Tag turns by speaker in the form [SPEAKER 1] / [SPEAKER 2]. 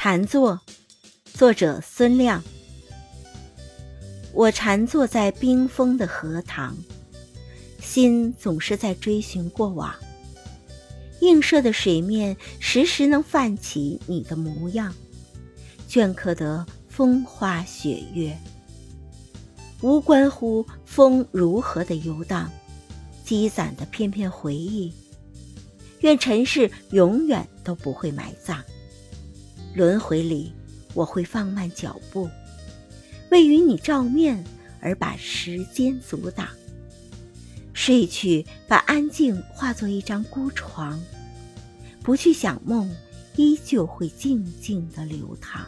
[SPEAKER 1] 禅坐，作者孙亮。我禅坐在冰封的荷塘，心总是在追寻过往。映射的水面时时能泛起你的模样，镌刻得风花雪月。无关乎风如何的游荡，积攒的片片回忆，愿尘世永远都不会埋葬。轮回里，我会放慢脚步，为与你照面而把时间阻挡。睡去，把安静化作一张孤床，不去想梦，依旧会静静的流淌。